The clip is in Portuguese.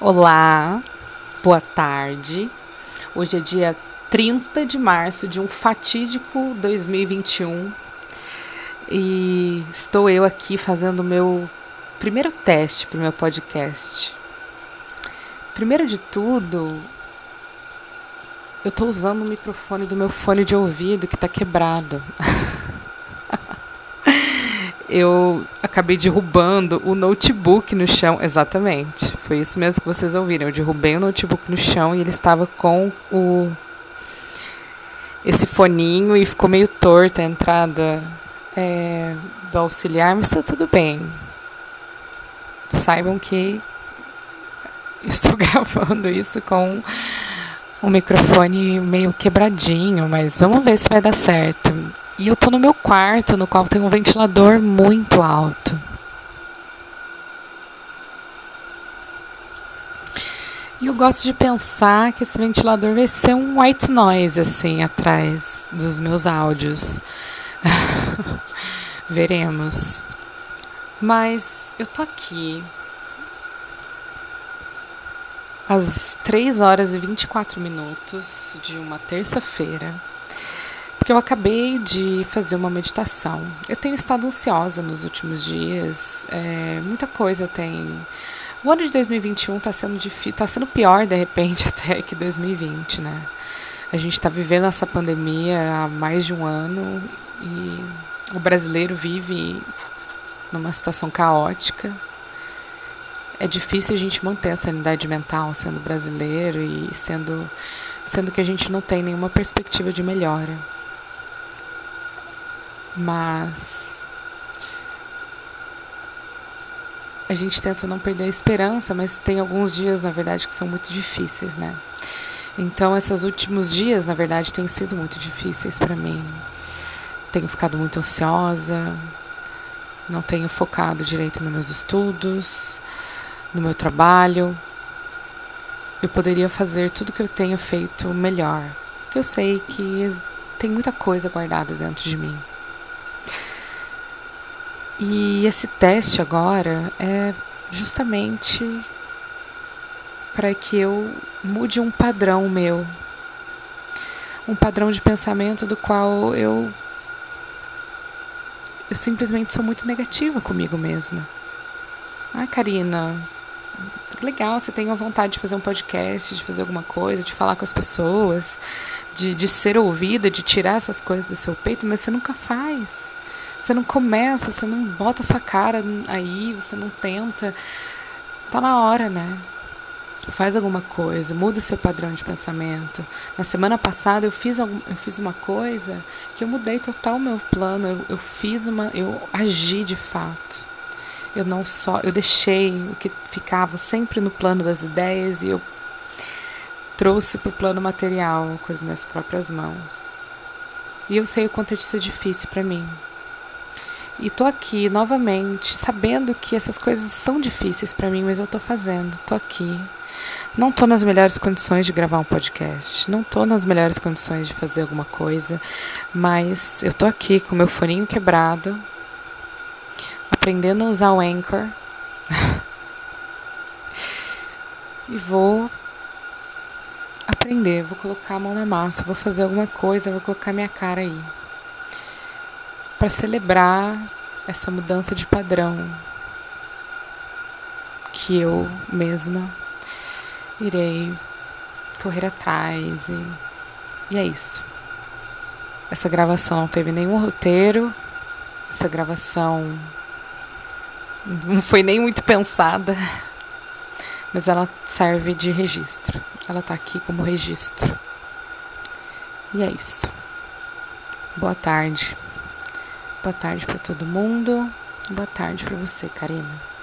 Olá, boa tarde. Hoje é dia 30 de março de um fatídico 2021 e estou eu aqui fazendo o meu primeiro teste para o meu podcast. Primeiro de tudo, eu estou usando o microfone do meu fone de ouvido que está quebrado. eu acabei derrubando o notebook no chão. Exatamente. Foi isso mesmo que vocês ouviram. Eu derrubei o notebook no chão e ele estava com o esse foninho e ficou meio torta a entrada é, do auxiliar, mas está tudo bem. Saibam que estou gravando isso com um microfone meio quebradinho, mas vamos ver se vai dar certo. E eu tô no meu quarto, no qual tem um ventilador muito alto. E eu gosto de pensar que esse ventilador vai ser um white noise, assim, atrás dos meus áudios. Veremos. Mas eu tô aqui às 3 horas e 24 minutos de uma terça-feira porque eu acabei de fazer uma meditação. Eu tenho estado ansiosa nos últimos dias, é, muita coisa tem. O ano de 2021 está sendo difícil, tá sendo pior de repente até que 2020, né? A gente está vivendo essa pandemia há mais de um ano e o brasileiro vive numa situação caótica. É difícil a gente manter a sanidade mental sendo brasileiro e sendo, sendo que a gente não tem nenhuma perspectiva de melhora mas a gente tenta não perder a esperança, mas tem alguns dias, na verdade, que são muito difíceis, né? Então, esses últimos dias, na verdade, têm sido muito difíceis para mim. Tenho ficado muito ansiosa, não tenho focado direito nos meus estudos, no meu trabalho. Eu poderia fazer tudo que eu tenho feito melhor, porque eu sei que tem muita coisa guardada dentro de mim. E esse teste agora é justamente para que eu mude um padrão meu, um padrão de pensamento do qual eu eu simplesmente sou muito negativa comigo mesma. Ah, Karina, legal, você tem a vontade de fazer um podcast, de fazer alguma coisa, de falar com as pessoas, de, de ser ouvida, de tirar essas coisas do seu peito, mas você nunca faz. Você não começa, você não bota a sua cara aí, você não tenta. Tá na hora, né? Faz alguma coisa, muda o seu padrão de pensamento. Na semana passada eu fiz, eu fiz uma coisa que eu mudei total o meu plano. Eu, eu fiz uma. Eu agi de fato. Eu não só. Eu deixei o que ficava sempre no plano das ideias e eu trouxe para o plano material com as minhas próprias mãos. E eu sei o quanto isso é difícil para mim. E tô aqui novamente, sabendo que essas coisas são difíceis para mim, mas eu tô fazendo. Tô aqui. Não tô nas melhores condições de gravar um podcast, não tô nas melhores condições de fazer alguma coisa, mas eu tô aqui com meu foninho quebrado, aprendendo a usar o Anchor. e vou aprender, vou colocar a mão na massa, vou fazer alguma coisa, vou colocar minha cara aí para celebrar essa mudança de padrão que eu mesma irei correr atrás e, e é isso. Essa gravação não teve nenhum roteiro, essa gravação não foi nem muito pensada, mas ela serve de registro. Ela está aqui como registro. E é isso. Boa tarde. Boa tarde para todo mundo. Boa tarde para você, Karina.